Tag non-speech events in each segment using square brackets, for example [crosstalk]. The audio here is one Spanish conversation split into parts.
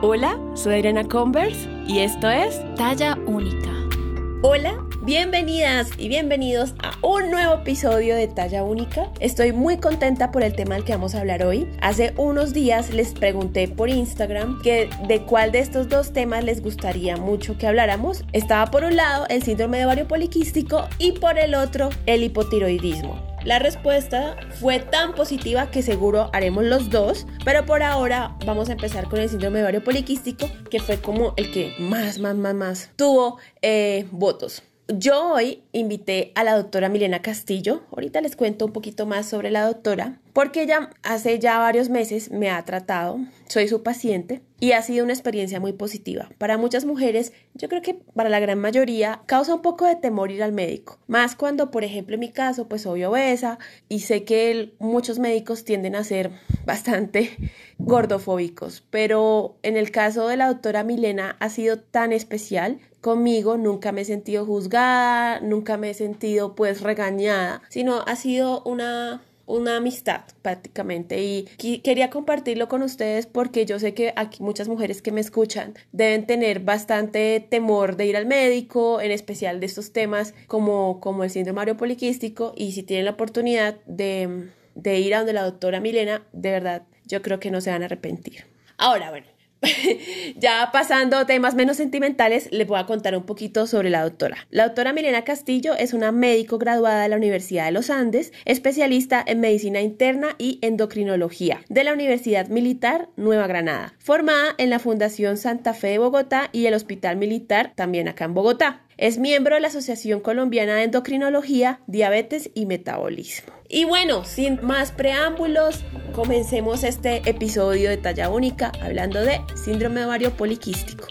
Hola, soy Irena Converse y esto es Talla Única. Hola, bienvenidas y bienvenidos a un nuevo episodio de Talla Única. Estoy muy contenta por el tema del que vamos a hablar hoy. Hace unos días les pregunté por Instagram que de cuál de estos dos temas les gustaría mucho que habláramos. Estaba por un lado el síndrome de ovario poliquístico y por el otro el hipotiroidismo. La respuesta fue tan positiva que seguro haremos los dos, pero por ahora vamos a empezar con el síndrome de ovario poliquístico, que fue como el que más, más, más, más tuvo eh, votos. Yo hoy invité a la doctora Milena Castillo, ahorita les cuento un poquito más sobre la doctora, porque ella hace ya varios meses me ha tratado, soy su paciente y ha sido una experiencia muy positiva. Para muchas mujeres, yo creo que para la gran mayoría, causa un poco de temor ir al médico, más cuando, por ejemplo, en mi caso, pues soy obesa y sé que muchos médicos tienden a ser [laughs] bastante gordofóbicos, pero en el caso de la doctora Milena ha sido tan especial conmigo, nunca me he sentido juzgada, nunca me he sentido pues regañada, sino ha sido una una amistad prácticamente y quería compartirlo con ustedes porque yo sé que aquí muchas mujeres que me escuchan deben tener bastante temor de ir al médico, en especial de estos temas como, como el síndrome poliquístico y si tienen la oportunidad de, de ir a donde la doctora Milena, de verdad, yo creo que no se van a arrepentir. Ahora, bueno, [laughs] ya pasando temas menos sentimentales, les voy a contar un poquito sobre la doctora. La doctora Milena Castillo es una médico graduada de la Universidad de los Andes, especialista en medicina interna y endocrinología de la Universidad Militar Nueva Granada, formada en la Fundación Santa Fe de Bogotá y el Hospital Militar también acá en Bogotá. Es miembro de la Asociación Colombiana de Endocrinología, Diabetes y Metabolismo. Y bueno, sin más preámbulos, comencemos este episodio de talla única hablando de síndrome ovario poliquístico.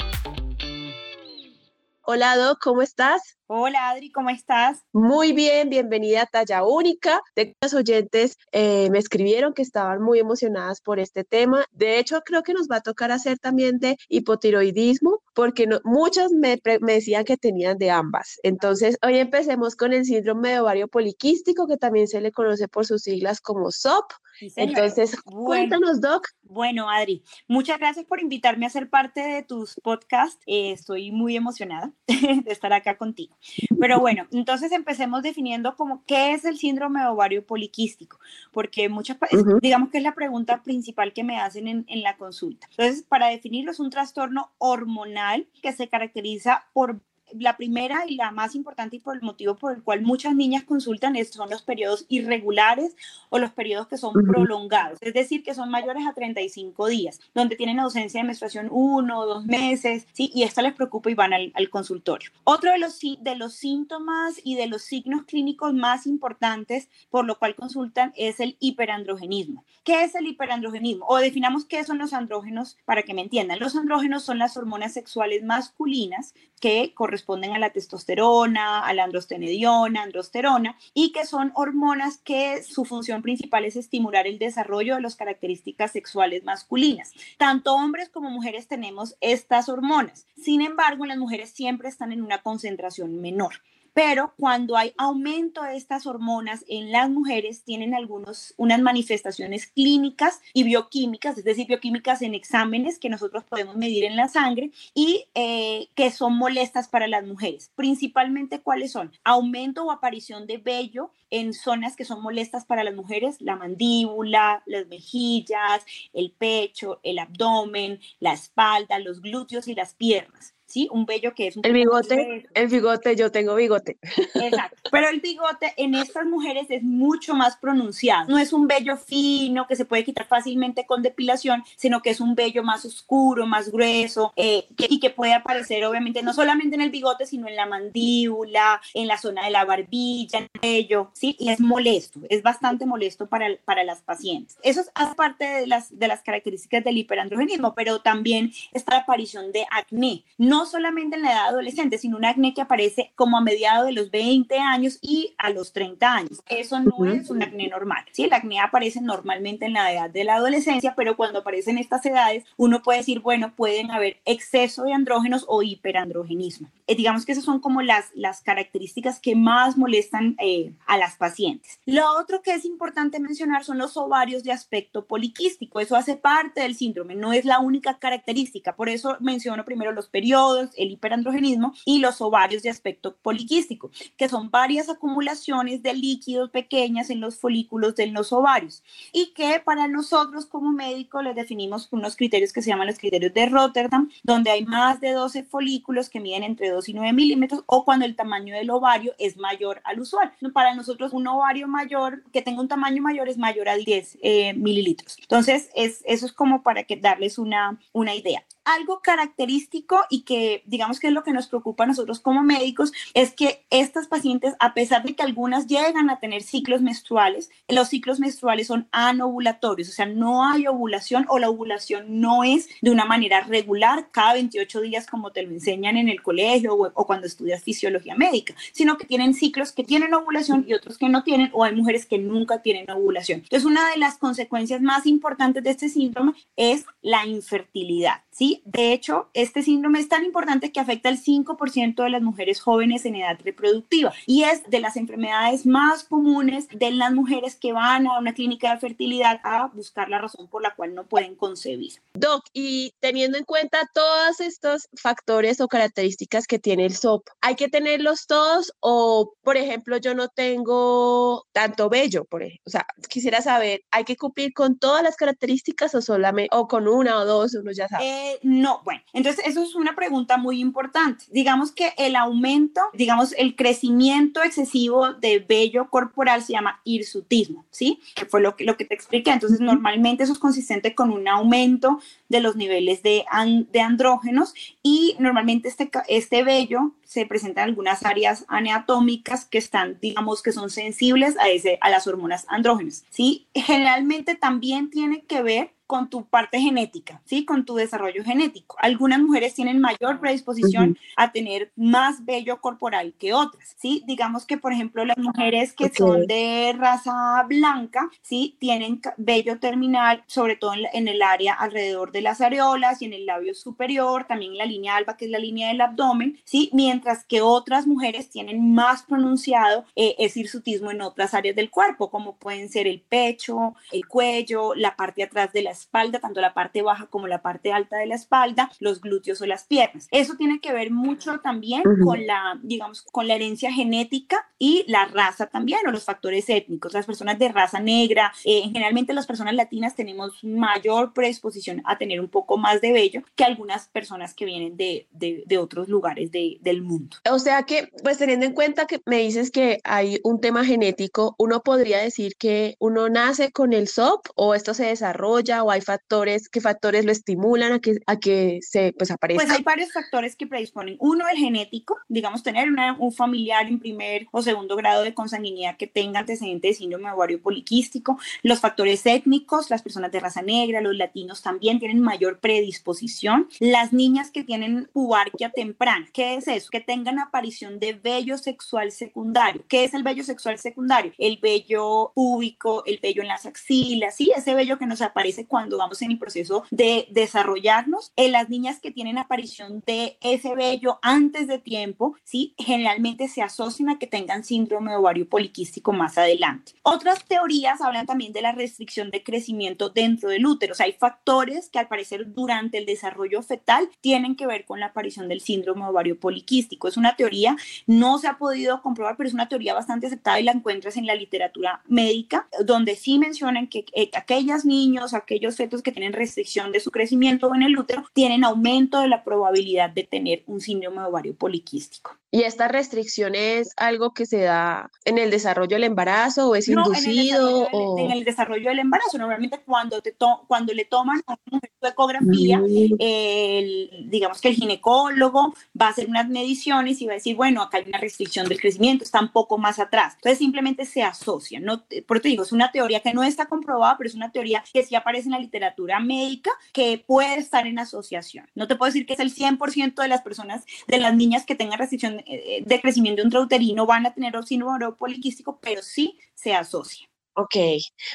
Hola Doc, ¿cómo estás? Hola Adri, ¿cómo estás? Muy bien, bienvenida a Talla Única. De los oyentes eh, me escribieron que estaban muy emocionadas por este tema. De hecho, creo que nos va a tocar hacer también de hipotiroidismo, porque muchas me, me, decían que tenían de ambas. Entonces, hoy empecemos con el síndrome de ovario poliquístico, que también se le conoce por sus siglas como SOP. Entonces, cuéntanos, Doc. Bueno, Adri, muchas gracias por invitarme a ser parte de tus podcasts. Eh, estoy muy emocionada [laughs] de estar acá contigo. Pero bueno, entonces empecemos definiendo como qué es el síndrome de ovario poliquístico, porque muchas, digamos que es la pregunta principal que me hacen en, en la consulta. Entonces, para definirlo, es un trastorno hormonal que se caracteriza por la primera y la más importante y por el motivo por el cual muchas niñas consultan es, son los periodos irregulares o los periodos que son prolongados, es decir, que son mayores a 35 días, donde tienen ausencia de menstruación uno o dos meses, ¿sí? y esto les preocupa y van al, al, consultorio. Otro de los, de los síntomas y de los signos clínicos más importantes por lo cual consultan es el hiperandrogenismo. ¿Qué es el hiperandrogenismo? O definamos qué son los andrógenos para que me entiendan. Los andrógenos son las hormonas sexuales masculinas que corresponden corresponden a la testosterona, a la androstenediona, androsterona, y que son hormonas que su función principal es estimular el desarrollo de las características sexuales masculinas. Tanto hombres como mujeres tenemos estas hormonas. Sin embargo, las mujeres siempre están en una concentración menor pero cuando hay aumento de estas hormonas en las mujeres tienen algunos unas manifestaciones clínicas y bioquímicas, es decir, bioquímicas en exámenes que nosotros podemos medir en la sangre y eh, que son molestas para las mujeres. Principalmente, ¿cuáles son? Aumento o aparición de vello en zonas que son molestas para las mujeres, la mandíbula, las mejillas, el pecho, el abdomen, la espalda, los glúteos y las piernas. ¿Sí? Un vello que es un El bigote, el bigote, yo tengo bigote. Exacto, [laughs] pero el bigote en estas mujeres es mucho más pronunciado. No es un vello fino que se puede quitar fácilmente con depilación, sino que es un vello más oscuro, más grueso eh, y que puede aparecer obviamente no solamente en el bigote, sino en la mandíbula, en la zona de la barbilla, en el vello, ¿sí? Y es molesto, es bastante molesto para, para las pacientes. Eso es parte de las, de las características del hiperandrogenismo, pero también está la aparición de acné. No no solamente en la edad adolescente, sino un acné que aparece como a mediados de los 20 años y a los 30 años. Eso no es un acné normal. ¿sí? El acné aparece normalmente en la edad de la adolescencia, pero cuando aparecen estas edades, uno puede decir, bueno, pueden haber exceso de andrógenos o hiperandrogenismo. Eh, digamos que esas son como las, las características que más molestan eh, a las pacientes. Lo otro que es importante mencionar son los ovarios de aspecto poliquístico. Eso hace parte del síndrome, no es la única característica. Por eso menciono primero los periodos, el hiperandrogenismo y los ovarios de aspecto poliquístico, que son varias acumulaciones de líquidos pequeñas en los folículos de los ovarios y que para nosotros como médicos les definimos unos criterios que se llaman los criterios de Rotterdam, donde hay más de 12 folículos que miden entre 2 y 9 milímetros o cuando el tamaño del ovario es mayor al usual. Para nosotros un ovario mayor que tenga un tamaño mayor es mayor a 10 eh, mililitros. Entonces, es, eso es como para que darles una, una idea algo característico y que digamos que es lo que nos preocupa a nosotros como médicos es que estas pacientes, a pesar de que algunas llegan a tener ciclos menstruales, los ciclos menstruales son anovulatorios, o sea, no hay ovulación o la ovulación no es de una manera regular cada 28 días como te lo enseñan en el colegio o, o cuando estudias fisiología médica, sino que tienen ciclos que tienen ovulación y otros que no tienen o hay mujeres que nunca tienen ovulación. Entonces, una de las consecuencias más importantes de este síndrome es la infertilidad. ¿sí? De hecho, este síndrome es tan importante que afecta al 5% de las mujeres jóvenes en edad reproductiva y es de las enfermedades más comunes de las mujeres que van a una clínica de fertilidad a buscar la razón por la cual no pueden concebir. Doc, y teniendo en cuenta todos estos factores o características que tiene el SOP, ¿hay que tenerlos todos o, por ejemplo, yo no tengo tanto vello, por ejemplo? O sea, quisiera saber, ¿hay que cumplir con todas las características o solamente, o con una o dos, uno ya sabe? Eh, no, bueno, entonces eso es una pregunta muy importante. Digamos que el aumento, digamos, el crecimiento excesivo de vello corporal se llama hirsutismo, ¿sí? Que fue lo que, lo que te expliqué. Entonces, normalmente eso es consistente con un aumento de los niveles de, de andrógenos y normalmente este, este vello se presenta en algunas áreas anatómicas que están, digamos, que son sensibles a, ese, a las hormonas andrógenas, ¿sí? Generalmente también tiene que ver con tu parte genética, ¿sí? Con tu desarrollo genético. Algunas mujeres tienen mayor predisposición a tener más vello corporal que otras, ¿sí? Digamos que, por ejemplo, las mujeres que son de raza blanca, ¿sí? Tienen vello terminal, sobre todo en, el área alrededor de las areolas y en el labio superior, también en la línea alba, que es la línea del abdomen, ¿sí? Mientras que otras mujeres tienen más pronunciado eh, ese hirsutismo en otras áreas del cuerpo, como pueden ser el pecho, el cuello, la parte de atrás de la espalda, tanto la parte baja como la parte alta de la espalda, los glúteos o las piernas. Eso tiene que ver mucho también con la, digamos, con la herencia genética y la raza también, o los factores étnicos. Las personas de raza negra, eh, generalmente las personas latinas tenemos mayor predisposición a tener un poco más de vello que algunas personas que vienen de, de, de otros lugares de, del mundo. O sea que, pues teniendo en cuenta que me dices que hay un tema genético, uno podría decir que uno nace con el SOP o esto se desarrolla hay factores, qué factores lo estimulan a que, a que se pues aparezca? Pues hay varios factores que predisponen. Uno, el genético, digamos, tener un familiar en primer o segundo grado de consanguinidad que tenga antecedentes de síndrome ovario poliquístico. Los factores étnicos, las personas de raza negra, los latinos también tienen mayor predisposición. Las niñas que tienen pubarquia temprana, ¿qué es eso? Que tengan aparición de vello sexual secundario. ¿Qué es el vello sexual secundario? El vello púbico, el vello en las axilas, sí, ese vello que nos aparece cuando cuando vamos en el proceso de desarrollarnos. En las niñas que tienen aparición de ese vello antes de tiempo, ¿sí? generalmente se asocian a que tengan síndrome ovario poliquístico más adelante. Otras teorías hablan también de la restricción de crecimiento dentro del útero. O sea, hay factores que al parecer durante el desarrollo fetal tienen que ver con la aparición del síndrome ovario poliquístico. Es una teoría, no se ha podido comprobar, pero es una teoría bastante aceptada y la encuentras en la literatura médica, donde sí mencionan que eh, aquellos niños, aquellos fetos que tienen restricción de su crecimiento en el útero tienen aumento de la probabilidad de tener un síndrome ovario poliquístico. ¿Y esta restricción es algo que se da en el desarrollo del embarazo o es inducido? En el, desarrollo del embarazo, normalmente cuando, te cuando le toman una ecografía, mm. digamos que el ginecólogo va a hacer unas mediciones y va a decir, bueno, acá hay una restricción del crecimiento, está un poco más atrás. Entonces simplemente se asocia. No, por te digo, es una teoría que no está comprobada, pero es una teoría que sí aparece en la literatura médica que puede estar en asociación. No te puedo decir que es el 100% de las personas, de las niñas que tengan restricción eh, de crecimiento intrauterino van a tener síndrome poliquístico, pero sí se asocia. Ok,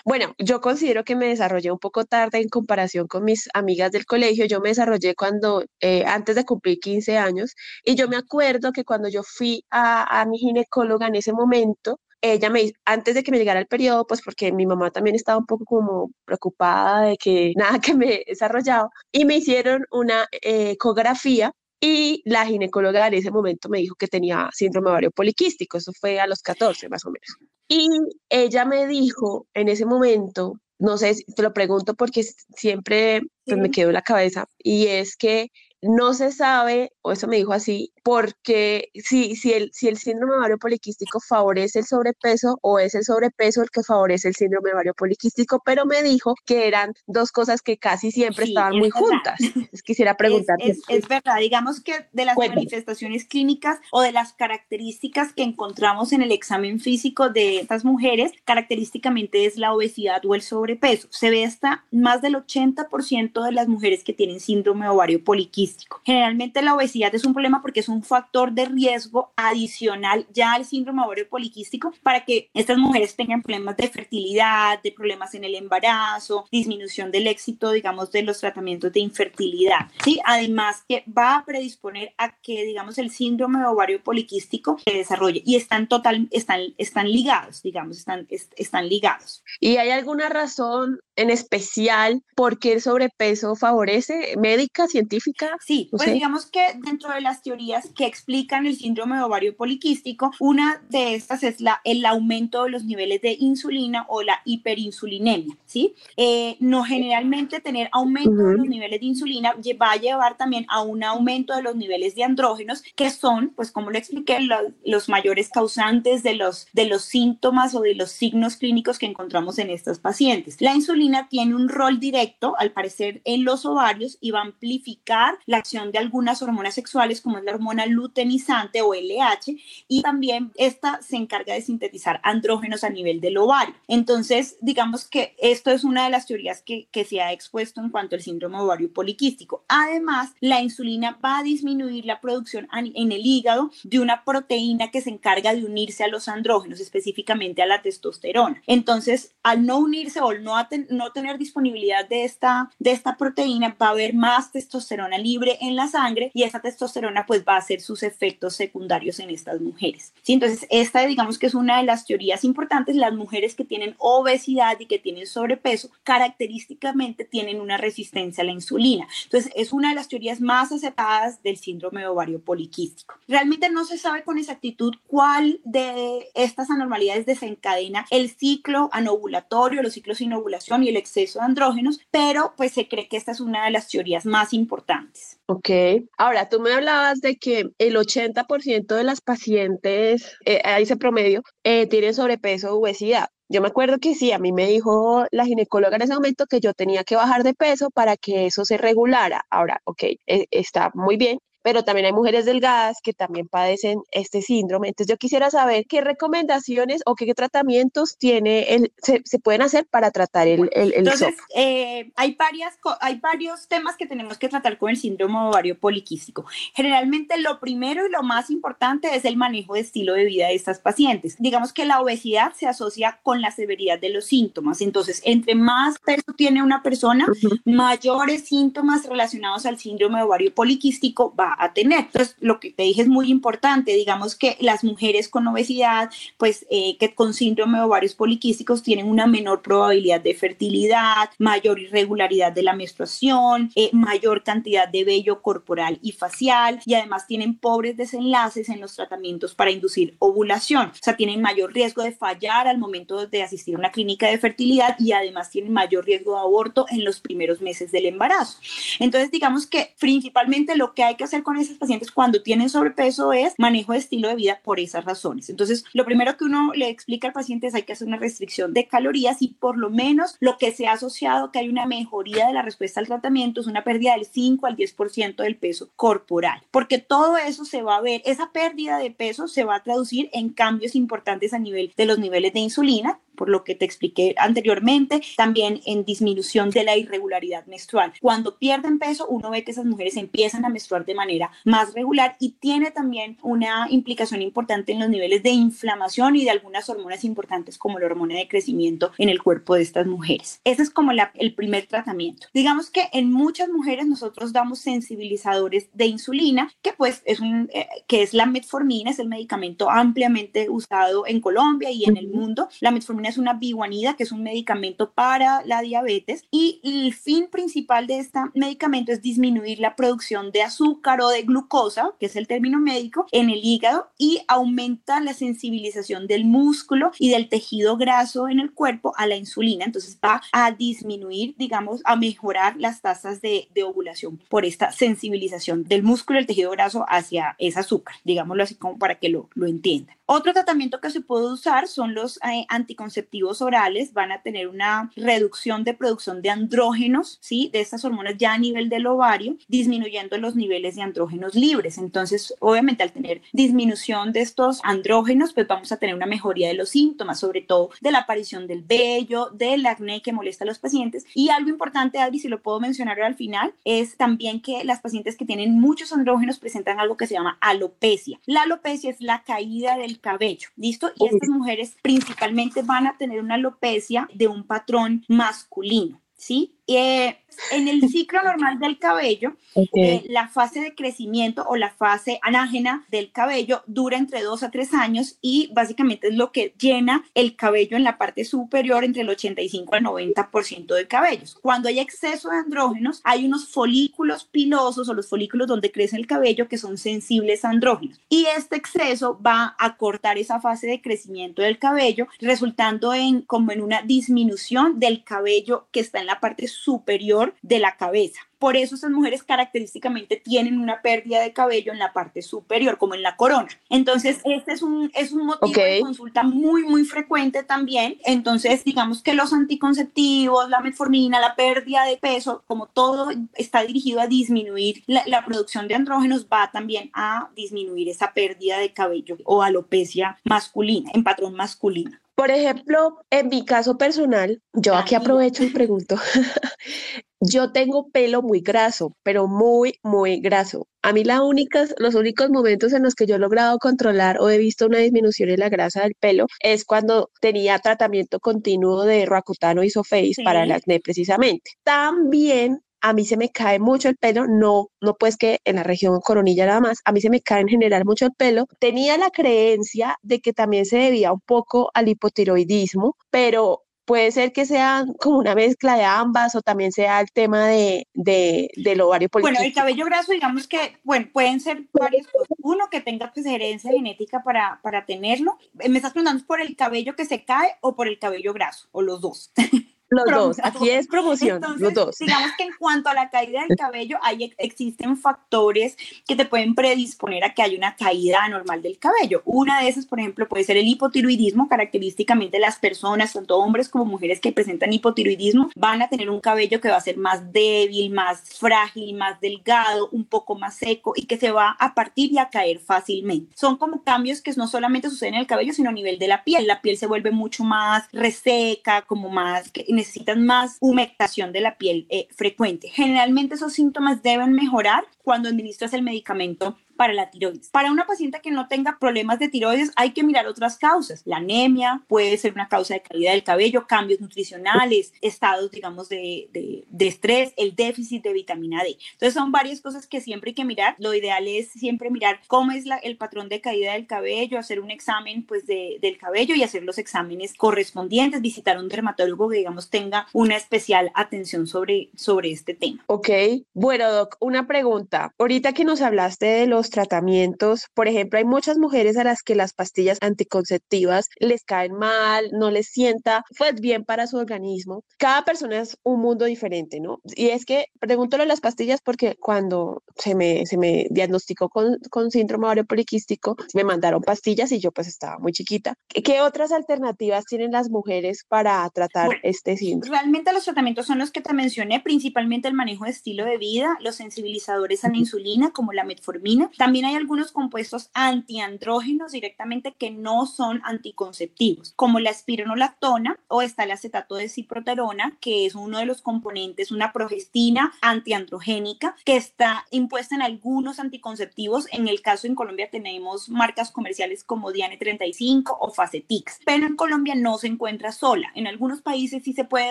bueno, yo considero que me desarrollé un poco tarde en comparación con mis amigas del colegio. Yo me desarrollé cuando, eh, antes de cumplir 15 años, y yo me acuerdo que cuando yo fui a, a mi ginecóloga en ese momento, ella me antes de que me llegara el periodo, pues porque mi mamá también estaba un poco como preocupada de que [laughs] nada que me desarrollado, y me hicieron una eh, ecografía y la ginecóloga en ese momento me dijo que tenía síndrome ovario poliquístico, eso fue a los 14 más o menos. Y ella me dijo en ese momento, no sé, te lo pregunto porque siempre pues, me quedó en la cabeza, y es que no se sabe, o eso me dijo así, porque si, si, el, si el síndrome ovario poliquístico favorece el sobrepeso o es el sobrepeso el que favorece el síndrome ovario poliquístico, pero me dijo que eran dos cosas que casi siempre estaban muy juntas. quisiera preguntar. Es, verdad, digamos que de las manifestaciones clínicas o de las características que encontramos en el examen físico de estas mujeres, característicamente es la obesidad o el sobrepeso. Se ve hasta más del 80% de las mujeres que tienen síndrome ovario poliquístico Generalmente la obesidad es un problema porque es un factor de riesgo adicional ya al síndrome ovario poliquístico para que estas mujeres tengan problemas de fertilidad, de problemas en el embarazo, disminución del éxito, digamos, de los tratamientos de infertilidad. ¿sí? Además que va a predisponer a que, digamos, el síndrome ovario poliquístico se desarrolle y están total, están, están ligados, digamos, están, están ligados. ¿Y hay alguna razón en especial por qué el sobrepeso favorece? ¿Médica, científica? Sí, pues digamos que dentro de las teorías que explican el síndrome de ovario poliquístico, una de estas es la, el aumento de los niveles de insulina o la hiperinsulinemia, ¿sí? Eh, no generalmente tener aumento de los niveles de insulina va a llevar también a un aumento de los niveles de andrógenos, que son, pues como lo expliqué, los mayores causantes de los, de los síntomas o de los signos clínicos que encontramos en estas pacientes. La insulina tiene un rol directo, al parecer, en los ovarios y va a amplificar la acción de algunas hormonas sexuales como es la hormona luteinizante o LH y también esta se encarga de sintetizar andrógenos a nivel del ovario. Entonces, digamos que esto es una de las teorías que, que se ha expuesto en cuanto al síndrome ovario poliquístico. Además, la insulina va a disminuir la producción en el hígado de una proteína que se encarga de unirse a los andrógenos, específicamente a la testosterona. Entonces, al no unirse o no, no tener disponibilidad de esta, de esta proteína, va a haber más testosterona libre en la sangre y esa testosterona pues va a hacer sus efectos secundarios en estas mujeres. ¿sí? Entonces, esta digamos que es una de las teorías importantes. Las mujeres que tienen obesidad y que tienen sobrepeso característicamente tienen una resistencia a la insulina. Entonces, es una de las teorías más aceptadas del síndrome ovario poliquístico. Realmente no se sabe con exactitud cuál de estas anormalidades desencadena el ciclo anovulatorio, los ciclos sin ovulación y el exceso de andrógenos, pero pues se cree que esta es una de las teorías más importantes. Ok. Ahora, tú me hablabas de que el 80% de las pacientes, eh, ahí ese promedio, eh, tienen sobrepeso o obesidad. Yo me acuerdo que sí, a mí me dijo la ginecóloga en ese momento que yo tenía que bajar de peso para que eso se regulara. Ahora, ok, e, está muy bien, pero también hay mujeres delgadas que también padecen este síndrome. Entonces yo quisiera saber qué recomendaciones o qué tratamientos tiene el, se, pueden hacer para tratar el, el, Entonces, eh, hay, varias, hay varios temas que tenemos que tratar con el síndrome ovario poliquístico. Generalmente lo primero y lo más importante es el manejo de estilo de vida de estas pacientes. Digamos que la obesidad se asocia con la severidad de los síntomas. Entonces, entre más peso tiene una persona, mayores síntomas relacionados al síndrome ovario poliquístico va a tener. Entonces, lo que te dije es muy importante, digamos que las mujeres con obesidad, pues eh, que con síndrome de ovarios poliquísticos tienen una menor probabilidad de fertilidad, mayor irregularidad de la menstruación, eh, mayor cantidad de vello corporal y facial y además tienen pobres desenlaces en los tratamientos para inducir ovulación. O sea, tienen mayor riesgo de fallar al momento de asistir a una clínica de fertilidad y además tienen mayor riesgo de aborto en los primeros meses del embarazo. Entonces, digamos que principalmente lo que hay que hacer con esas pacientes cuando tienen sobrepeso es manejo de estilo de vida por esas razones. Entonces, lo primero que uno le explica al paciente es hay que hacer una restricción de calorías y por lo menos lo que se ha asociado que hay una mejoría de la respuesta al tratamiento es una pérdida del 5 al 10% del peso corporal, porque todo eso se va a ver, esa pérdida de peso se va a traducir en cambios importantes a nivel de los niveles de insulina, por lo que te expliqué anteriormente, también en disminución de la irregularidad menstrual. Cuando pierden peso, uno ve que esas mujeres empiezan a menstruar de manera más regular y tiene también una implicación importante en los niveles de inflamación y de algunas hormonas importantes como la hormona de crecimiento en el cuerpo de estas mujeres. Ese es como el primer tratamiento. Digamos que en muchas mujeres nosotros damos sensibilizadores de insulina, que pues es un, eh, que es la metformina, es el medicamento ampliamente usado en Colombia y en el mundo. La es una biguanida, que es un medicamento para la diabetes, y el fin principal de este medicamento es disminuir la producción de azúcar o de glucosa, que es el término médico, en el hígado y aumenta la sensibilización del músculo y del tejido graso en el cuerpo a la insulina. Entonces va a disminuir, digamos, a mejorar las tasas de, de ovulación por esta sensibilización del músculo y el tejido graso hacia ese azúcar, digámoslo así como para que lo, lo entiendan. Otro tratamiento que se puede usar son los eh, anticonceptivos orales. Van a tener una reducción de producción de andrógenos, ¿sí? De estas hormonas ya a nivel del ovario, disminuyendo los niveles de andrógenos libres. Entonces, obviamente, al tener disminución de estos andrógenos, pues vamos a tener una mejoría de los síntomas, sobre todo de la aparición del vello, del acné que molesta a los pacientes. Y algo importante, Adri, si lo puedo mencionar al final, es también que las pacientes que tienen muchos andrógenos presentan algo que se llama alopecia. La alopecia es la caída del cabello, ¿listo? Y estas mujeres principalmente van a tener una alopecia de un patrón masculino, ¿sí? Eh, en el ciclo normal del cabello, eh, la fase de crecimiento o la fase anágena del cabello dura entre dos a tres años y básicamente es lo que llena el cabello en la parte superior entre el 85 al 90% de cabellos. Cuando hay exceso de andrógenos, hay unos folículos pilosos o los folículos donde crece el cabello que son sensibles a andrógenos. Y este exceso va a cortar esa fase de crecimiento del cabello, resultando en como en una disminución del cabello que está en la parte superior de la cabeza. Por eso esas mujeres característicamente tienen una pérdida de cabello en la parte superior, como en la corona. Entonces, este es un, es un motivo de consulta muy, muy frecuente también. Entonces, digamos que los anticonceptivos, la metformina, la pérdida de peso, como todo está dirigido a disminuir la, la producción de andrógenos, va también a disminuir esa pérdida de cabello o alopecia masculina, en patrón masculino. Por ejemplo, en mi caso personal, yo aquí aprovecho y pregunto, [laughs] yo tengo pelo muy graso, pero muy, muy graso. A mí la únicas, los únicos momentos en los que yo he logrado controlar o he visto una disminución en la grasa del pelo es cuando tenía tratamiento continuo de Roaccutano Isoface para el acné precisamente. También a mí se me cae mucho el pelo, no, no pues que en la región coronilla nada más, a mí se me cae en general mucho el pelo. Tenía la creencia de que también se debía un poco al hipotiroidismo, pero puede ser que sea como una mezcla de ambas o también sea el tema de, de del ovario poliquístico. Bueno, el cabello graso, digamos que, bueno, pueden ser varias cosas. Uno, que tenga pues herencia genética para, para tenerlo. Me estás preguntando por el cabello que se cae o por el cabello graso, o los dos. [laughs] Los dos, aquí es promoción, los dos. Digamos que en cuanto a la caída del cabello, hay, existen factores que te pueden predisponer a que haya una caída anormal del cabello. Una de esas, por ejemplo, puede ser el hipotiroidismo. Característicamente las personas, tanto hombres como mujeres que presentan hipotiroidismo, van a tener un cabello que va a ser más débil, más frágil, más delgado, un poco más seco y que se va a partir y a caer fácilmente. Son como cambios que no solamente suceden en el cabello, sino a nivel de la piel. La piel se vuelve mucho más reseca, como más... Que necesitan más humectación de la piel eh, frecuente. Generalmente esos síntomas deben mejorar cuando administras el medicamento para la tiroides. Para una paciente que no tenga problemas de tiroides hay que mirar otras causas. La anemia puede ser una causa de calidad del cabello, cambios nutricionales, estados, digamos, de, de, estrés, el déficit de vitamina D. Entonces son varias cosas que siempre hay que mirar. Lo ideal es siempre mirar cómo es la, el patrón de caída del cabello, hacer un examen pues de, del cabello y hacer los exámenes correspondientes, visitar un dermatólogo que digamos tenga una especial atención sobre, sobre este tema. Ok, bueno Doc, una pregunta. Ahorita que nos hablaste de los los tratamientos. Por ejemplo, hay muchas mujeres a las que las pastillas anticonceptivas les caen mal, no les sienta pues bien para su organismo. Cada persona es un mundo diferente, ¿no? Y es que pregúntale las pastillas porque cuando se me, se me diagnosticó con, con síndrome ovario poliquístico, me mandaron pastillas y yo pues estaba muy chiquita. ¿Qué otras alternativas tienen las mujeres para tratar este síndrome? Realmente los tratamientos son los que te mencioné, principalmente el manejo de estilo de vida, los sensibilizadores a la insulina como la metformina. También hay algunos compuestos antiandrógenos directamente que no son anticonceptivos, como la espironolactona o está el acetato de ciproterona, que es uno de los componentes, una progestina antiandrogénica que está impuesta en algunos anticonceptivos. En el caso en Colombia tenemos marcas comerciales como Diane 35 o Facetix, pero en Colombia no se encuentra sola. En algunos países sí se puede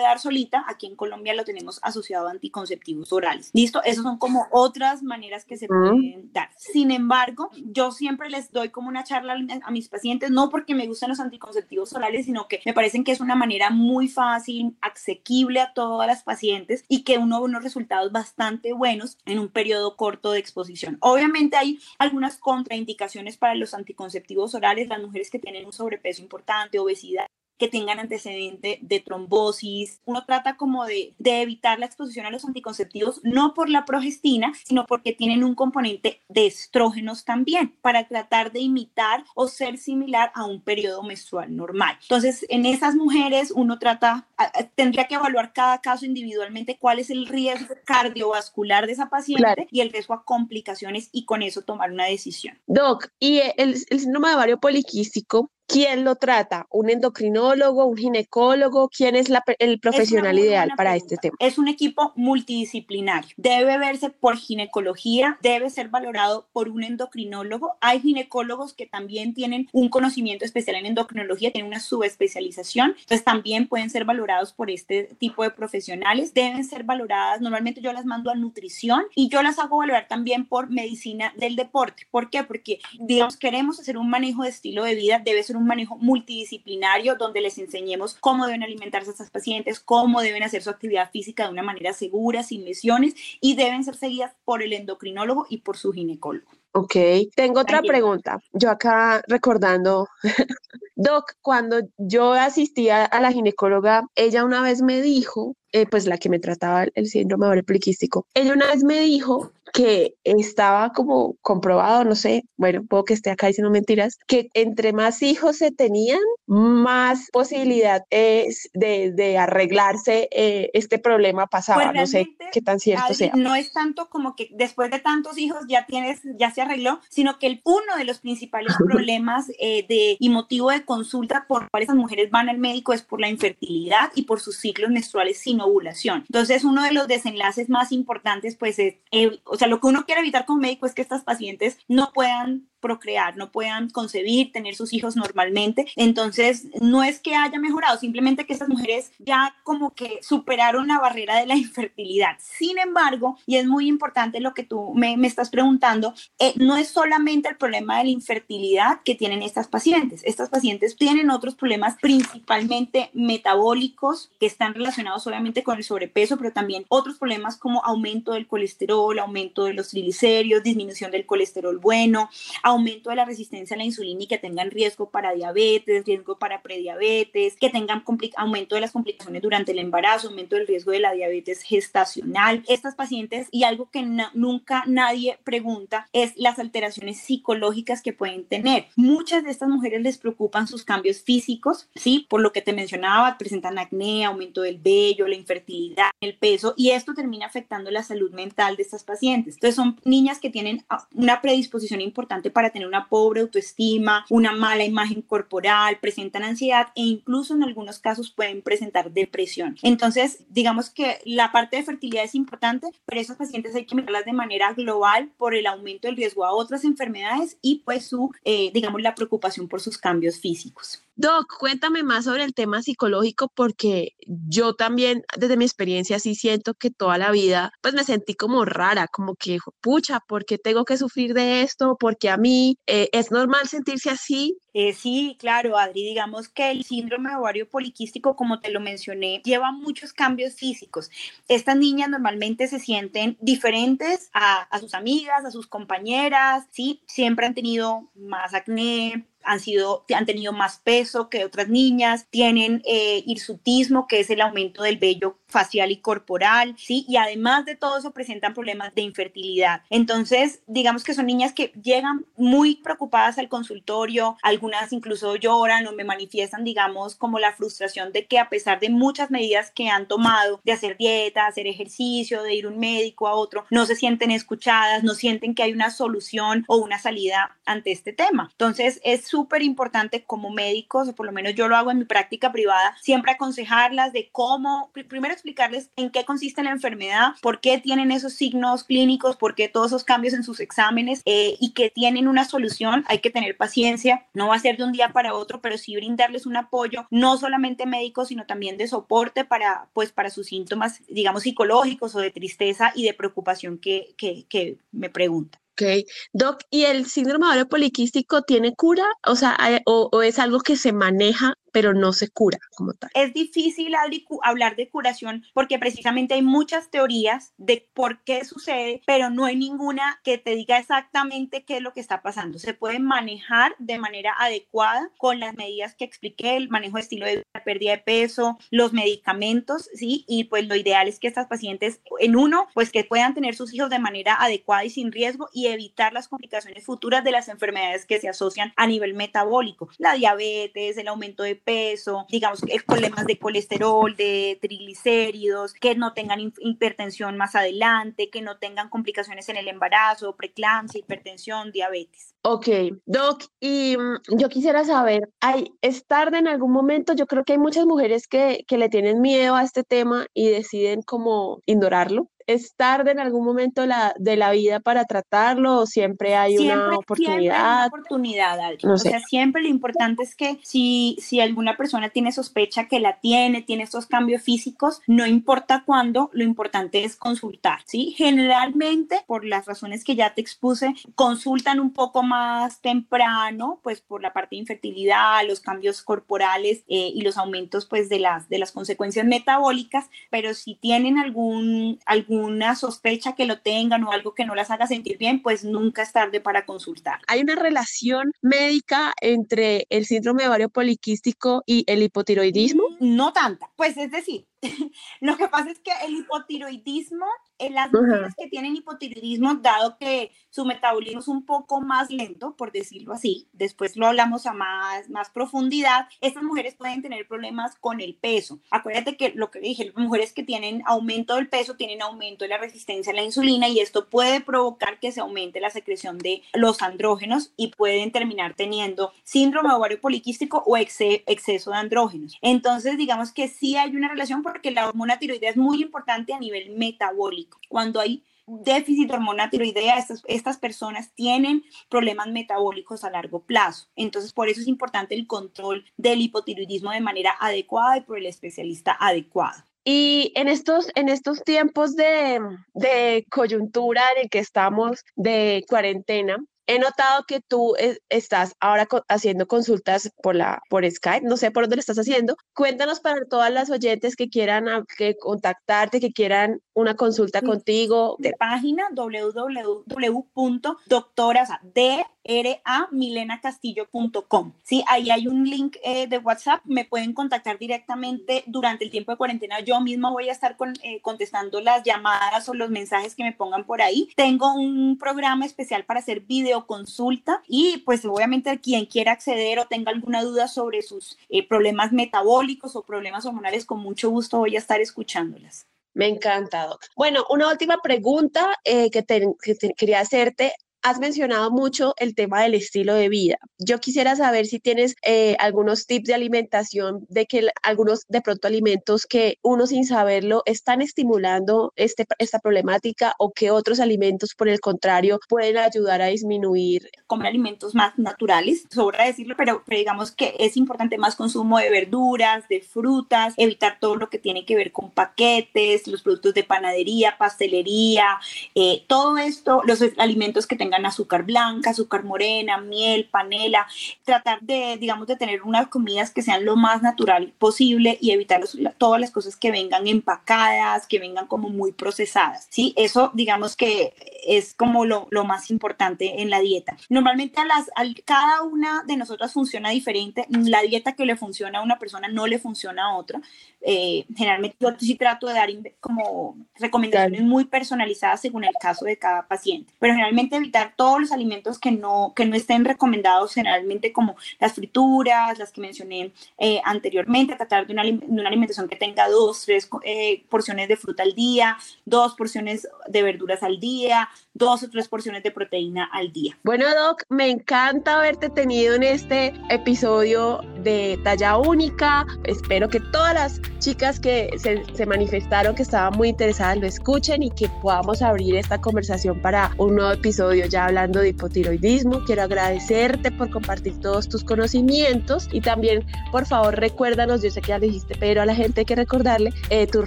dar solita, aquí en Colombia lo tenemos asociado a anticonceptivos orales. ¿Listo? Esas son como otras maneras que se pueden dar. Sin embargo, yo siempre les doy como una charla a mis pacientes, no porque me gustan los anticonceptivos orales, sino que me parecen que es una manera muy fácil, asequible a todas las pacientes y que uno ve unos resultados bastante buenos en un periodo corto de exposición. Obviamente hay algunas contraindicaciones para los anticonceptivos orales, las mujeres que tienen un sobrepeso importante, obesidad, que tengan antecedente de trombosis. Uno trata como de, de, evitar la exposición a los anticonceptivos, no por la progestina, sino porque tienen un componente de estrógenos también, para tratar de imitar o ser similar a un periodo menstrual normal. Entonces, en esas mujeres uno trata, tendría que evaluar cada caso individualmente cuál es el riesgo cardiovascular de esa paciente y el riesgo a complicaciones y con eso tomar una decisión. Doc, y el, el síndrome de ovario poliquístico, ¿Quién lo trata? ¿Un endocrinólogo, un ginecólogo? ¿Quién es el profesional ideal para este tema? Es un equipo multidisciplinario. Debe verse por ginecología, debe ser valorado por un endocrinólogo. Hay ginecólogos que también tienen un conocimiento especial en endocrinología, tienen una subespecialización, entonces también pueden ser valorados por este tipo de profesionales. Deben ser valoradas, normalmente yo las mando a nutrición y yo las hago valorar también por medicina del deporte. ¿Por qué? Porque, digamos, queremos hacer un manejo de estilo de vida, debe ser un manejo multidisciplinario donde les enseñemos cómo deben alimentarse estas pacientes, cómo deben hacer su actividad física de una manera segura, sin lesiones, y deben ser seguidas por el endocrinólogo y por su ginecólogo. Ok, tengo otra pregunta. Yo acá recordando, [laughs] Doc, cuando yo asistía a la ginecóloga, ella una vez me dijo, eh, pues la que me trataba el síndrome poliquístico, ella una vez me dijo que estaba como comprobado, no sé, bueno, puedo que esté acá diciendo mentiras, que entre más hijos se tenían, más posibilidad es de, de arreglarse eh, este problema pasaba. Pues no sé qué tan cierto sea. No es tanto como que después de tantos hijos ya tienes, ya se arregló, sino que el, uno de los principales [laughs] problemas eh, de, y motivo de consulta por cuales las mujeres van al médico es por la infertilidad y por sus ciclos menstruales sin ovulación. Entonces, uno de los desenlaces más importantes, pues, es, eh, o sea, lo que uno quiere evitar como médico es que estas pacientes no puedan procrear, no puedan concebir, tener sus hijos normalmente. Entonces, no es que haya mejorado, simplemente que estas mujeres ya como que superaron la barrera de la [laughs] infertilidad. Sin embargo, y es muy importante lo que tú me, me estás preguntando, eh, no es solamente el problema de la infertilidad que tienen estas pacientes. Estas pacientes tienen otros problemas, principalmente metabólicos, que están relacionados solamente con el sobrepeso, pero también otros problemas como aumento del colesterol, aumento de los triglicéridos, disminución del colesterol bueno, aumento de la resistencia a la insulina y que tengan riesgo para diabetes, riesgo para prediabetes, que tengan aumento de las complicaciones durante el embarazo, aumento del riesgo de la diabetes gestacional. Estas pacientes, y algo que nunca nadie pregunta, es las alteraciones psicológicas que pueden tener. Muchas de estas mujeres les preocupan sus cambios físicos, ¿sí? Por lo que te mencionaba, presentan acné, aumento del vello, la infertilidad, el peso, y esto termina afectando la salud mental de estas pacientes. Entonces son niñas que tienen una predisposición importante para tener una pobre autoestima, una mala imagen corporal, presentan ansiedad e incluso en algunos casos pueden presentar depresión. Entonces, digamos que la parte de fertilidad es importante, pero esas pacientes hay que mirarlas de manera global por el aumento del riesgo a otras enfermedades y pues su, eh, digamos, la preocupación por sus cambios físicos. Doc, cuéntame más sobre el tema psicológico porque yo también desde mi experiencia sí siento que toda la vida pues me sentí como rara, como que pucha, ¿por qué tengo que sufrir de esto? Porque a mí eh, es normal sentirse así. Eh, sí, claro, Adri, digamos que el síndrome de ovario poliquístico, como te lo mencioné, lleva muchos cambios físicos. Estas niñas normalmente se sienten diferentes a, a sus amigas, a sus compañeras, ¿sí? Siempre han tenido más acné, han, sido, han tenido más peso que otras niñas, tienen eh, hirsutismo, que es el aumento del vello facial y corporal, ¿sí? Y además de todo eso presentan problemas de infertilidad. Entonces, digamos que son niñas que llegan muy preocupadas al consultorio, algunas incluso lloran o me manifiestan, digamos, como la frustración de que a pesar de muchas medidas que han tomado, de hacer dieta, hacer ejercicio, de ir un médico a otro, no se sienten escuchadas, no sienten que hay una solución o una salida ante este tema. Entonces, es súper importante como médicos, o por lo menos yo lo hago en mi práctica privada, siempre aconsejarlas de cómo, primero explicarles en qué consiste la enfermedad, por qué tienen esos signos clínicos, por qué todos esos cambios en sus exámenes eh, y que tienen una solución. Hay que tener paciencia, no va a ser de un día para otro, pero sí brindarles un apoyo, no solamente médico, sino también de soporte para, pues, para sus síntomas, digamos, psicológicos o de tristeza y de preocupación que, que, que me preguntan. Ok, Doc, ¿y el síndrome ovario poliquístico tiene cura? O sea, o, o, es algo que se maneja pero no se cura como tal. Es difícil hablar de curación porque precisamente hay muchas teorías de por qué sucede, pero no hay ninguna que te diga exactamente qué es lo que está pasando. Se puede manejar de manera adecuada con las medidas que expliqué, el manejo de estilo de vida, pérdida de peso, los medicamentos, ¿sí? Y pues lo ideal es que estas pacientes, en uno, pues que puedan tener sus hijos de manera adecuada y sin riesgo y evitar las complicaciones futuras de las enfermedades que se asocian a nivel metabólico, la diabetes, el aumento de peso, digamos, problemas de colesterol, de triglicéridos, que no tengan hipertensión más adelante, que no tengan complicaciones en el embarazo, preeclampsia, hipertensión, diabetes. Ok, Doc, y mm, yo quisiera saber, ¿hay, ¿es tarde en algún momento? Yo creo que hay muchas mujeres que, que le tienen miedo a este tema y deciden como ignorarlo. ¿Es tarde en algún momento la, de la vida para tratarlo o siempre hay una oportunidad? Siempre hay una oportunidad, O sea, siempre lo importante es que si, si alguna persona tiene sospecha que la tiene, tiene estos cambios físicos, no importa cuándo, lo importante es consultar, ¿sí? Generalmente, por las razones que ya te expuse, consultan un poco más temprano, pues por la parte de infertilidad, los cambios corporales eh, y los aumentos, pues, de las, de las consecuencias metabólicas, pero si tienen algún, algún una sospecha que lo tengan o algo que no las haga sentir bien, pues nunca es tarde para consultar. ¿Hay una relación médica entre el síndrome de ovario poliquístico y el hipotiroidismo? No tanta, pues es decir, [laughs] lo que pasa es que el hipotiroidismo, en las mujeres que tienen hipotiroidismo, dado que su metabolismo es un poco más lento, por decirlo así, después lo hablamos a más, más profundidad, estas mujeres pueden tener problemas con el peso. Acuérdate que lo que dije, las mujeres que tienen aumento del peso tienen aumento de la resistencia a la insulina y esto puede provocar que se aumente la secreción de los andrógenos y pueden terminar teniendo síndrome ovario poliquístico o exceso de andrógenos. Entonces, digamos que sí hay una relación porque la hormona tiroidea es muy importante a nivel metabólico. Cuando hay déficit de hormona tiroidea, estas, estas personas tienen problemas metabólicos a largo plazo. Entonces, por eso es importante el control del hipotiroidismo de manera adecuada y por el especialista adecuado. Y en estos, en estos tiempos de, de coyuntura en el que estamos de cuarentena, He notado que tú estás ahora haciendo consultas por, la, por Skype, no sé por dónde lo estás haciendo. Cuéntanos para todas las oyentes que quieran que contactarte, que quieran una consulta contigo. De página www.doctoras.dramilenacastillo.com. Sí, ahí hay un link eh, de WhatsApp, me pueden contactar directamente durante el tiempo de cuarentena. Yo misma voy a estar con, eh, contestando las llamadas o los mensajes que me pongan por ahí. Tengo un programa especial para hacer videoconsulta y pues obviamente quien quiera acceder o tenga alguna duda sobre sus eh, problemas metabólicos o problemas hormonales, con mucho gusto voy a estar escuchándolas. Me encanta, Doc. Bueno, una última pregunta que, que quería hacerte has mencionado mucho el tema del estilo de vida. Yo quisiera saber si tienes eh, algunos tips de alimentación, de que algunos de pronto alimentos que uno sin saberlo están estimulando este, esta problemática o que otros alimentos, por el contrario, pueden ayudar a disminuir. Comer alimentos más naturales, sobra decirlo, pero, pero digamos que es importante más consumo de verduras, de frutas, evitar todo lo que tiene que ver con paquetes, los productos de panadería, pastelería, eh, todo esto, los alimentos que tengan azúcar blanca, azúcar morena, miel, panela, tratar de, digamos, de tener unas comidas que sean lo más natural posible y evitar todas las cosas que vengan empacadas, que vengan como muy procesadas, ¿sí? Eso, digamos que es como lo, lo más importante en la dieta. Normalmente a las, a cada una de nosotras funciona diferente, la dieta que le funciona a una persona no le funciona a otra, eh, generalmente yo sí trato de dar como recomendaciones muy personalizadas según el caso de cada paciente, pero generalmente evitar todos los alimentos que no, que no estén recomendados, generalmente como las frituras, las que mencioné eh, anteriormente, tratar de una, de una, alimentación que tenga dos, tres eh, porciones de fruta al día, dos porciones de verduras al día, dos o tres porciones de proteína al día. Bueno, Doc, me encanta haberte tenido en este episodio de talla única. Espero que todas las chicas que se, se, manifestaron que estaban muy interesadas lo escuchen y que podamos abrir esta conversación para un nuevo episodio ya hablando de hipotiroidismo. Quiero agradecerte por compartir todos tus conocimientos y también, por favor, recuérdanos, yo sé que ya le dijiste, pero a la gente hay que recordarle eh, tus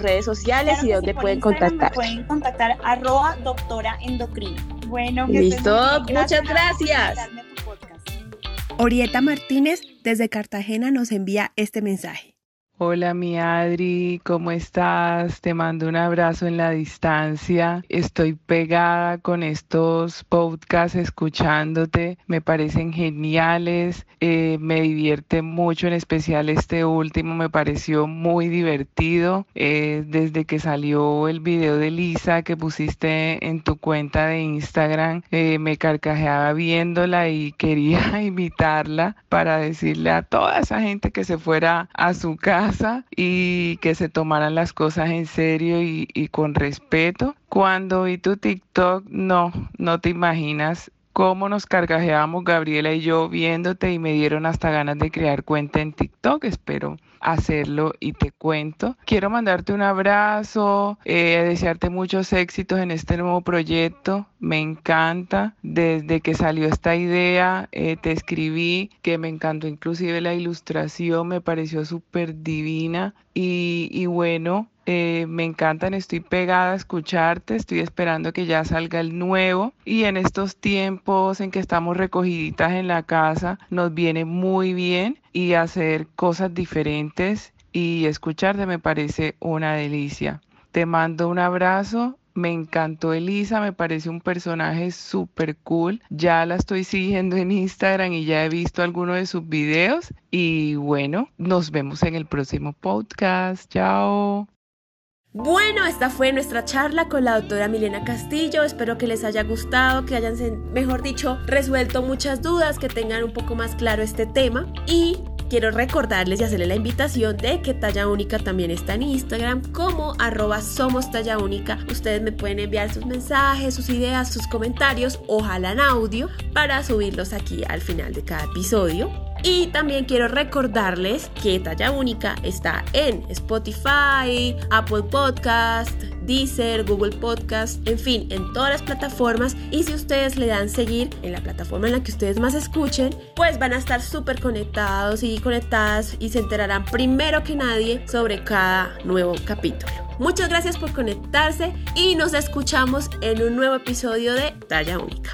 redes sociales y dónde pueden contactar. Pueden contactar arroba doctora endocrina. Bueno, listo, muchas gracias. Orieta Martínez desde Cartagena nos envía este mensaje. Hola mi Adri, ¿cómo estás? Te mando un abrazo en la distancia. Estoy pegada con estos podcasts escuchándote. Me parecen geniales. Eh, me divierte mucho, en especial este último me pareció muy divertido. Eh, desde que salió el video de Lisa que pusiste en tu cuenta de Instagram, eh, me carcajeaba viéndola y quería [laughs] invitarla para decirle a toda esa gente que se fuera a su casa y que se tomaran las cosas en serio y, y con respeto. Cuando vi tu TikTok, no, no te imaginas cómo nos cargajeamos Gabriela y yo viéndote y me dieron hasta ganas de crear cuenta en TikTok. Espero hacerlo y te cuento. Quiero mandarte un abrazo, eh, desearte muchos éxitos en este nuevo proyecto. Me encanta. Desde que salió esta idea, eh, te escribí que me encantó inclusive la ilustración, me pareció súper divina. Y, y bueno, eh, me encantan, estoy pegada a escucharte, estoy esperando que ya salga el nuevo y en estos tiempos en que estamos recogiditas en la casa nos viene muy bien y hacer cosas diferentes y escucharte me parece una delicia. Te mando un abrazo me encantó Elisa, me parece un personaje súper cool. Ya la estoy siguiendo en Instagram y ya he visto algunos de sus videos. Y bueno, nos vemos en el próximo podcast. Chao. Bueno, esta fue nuestra charla con la doctora Milena Castillo. Espero que les haya gustado, que hayan, mejor dicho, resuelto muchas dudas, que tengan un poco más claro este tema. Y quiero recordarles y hacerle la invitación de que Talla Única también está en Instagram como arroba somos Talla Única. Ustedes me pueden enviar sus mensajes, sus ideas, sus comentarios, ojalá en audio, para subirlos aquí al final de cada episodio. Y también quiero recordarles que Talla Única está en Spotify, Apple Podcast, Deezer, Google Podcast, en fin, en todas las plataformas. Y si ustedes le dan seguir en la plataforma en la que ustedes más escuchen, pues van a estar súper conectados y conectadas y se enterarán primero que nadie sobre cada nuevo capítulo. Muchas gracias por conectarse y nos escuchamos en un nuevo episodio de Talla Única.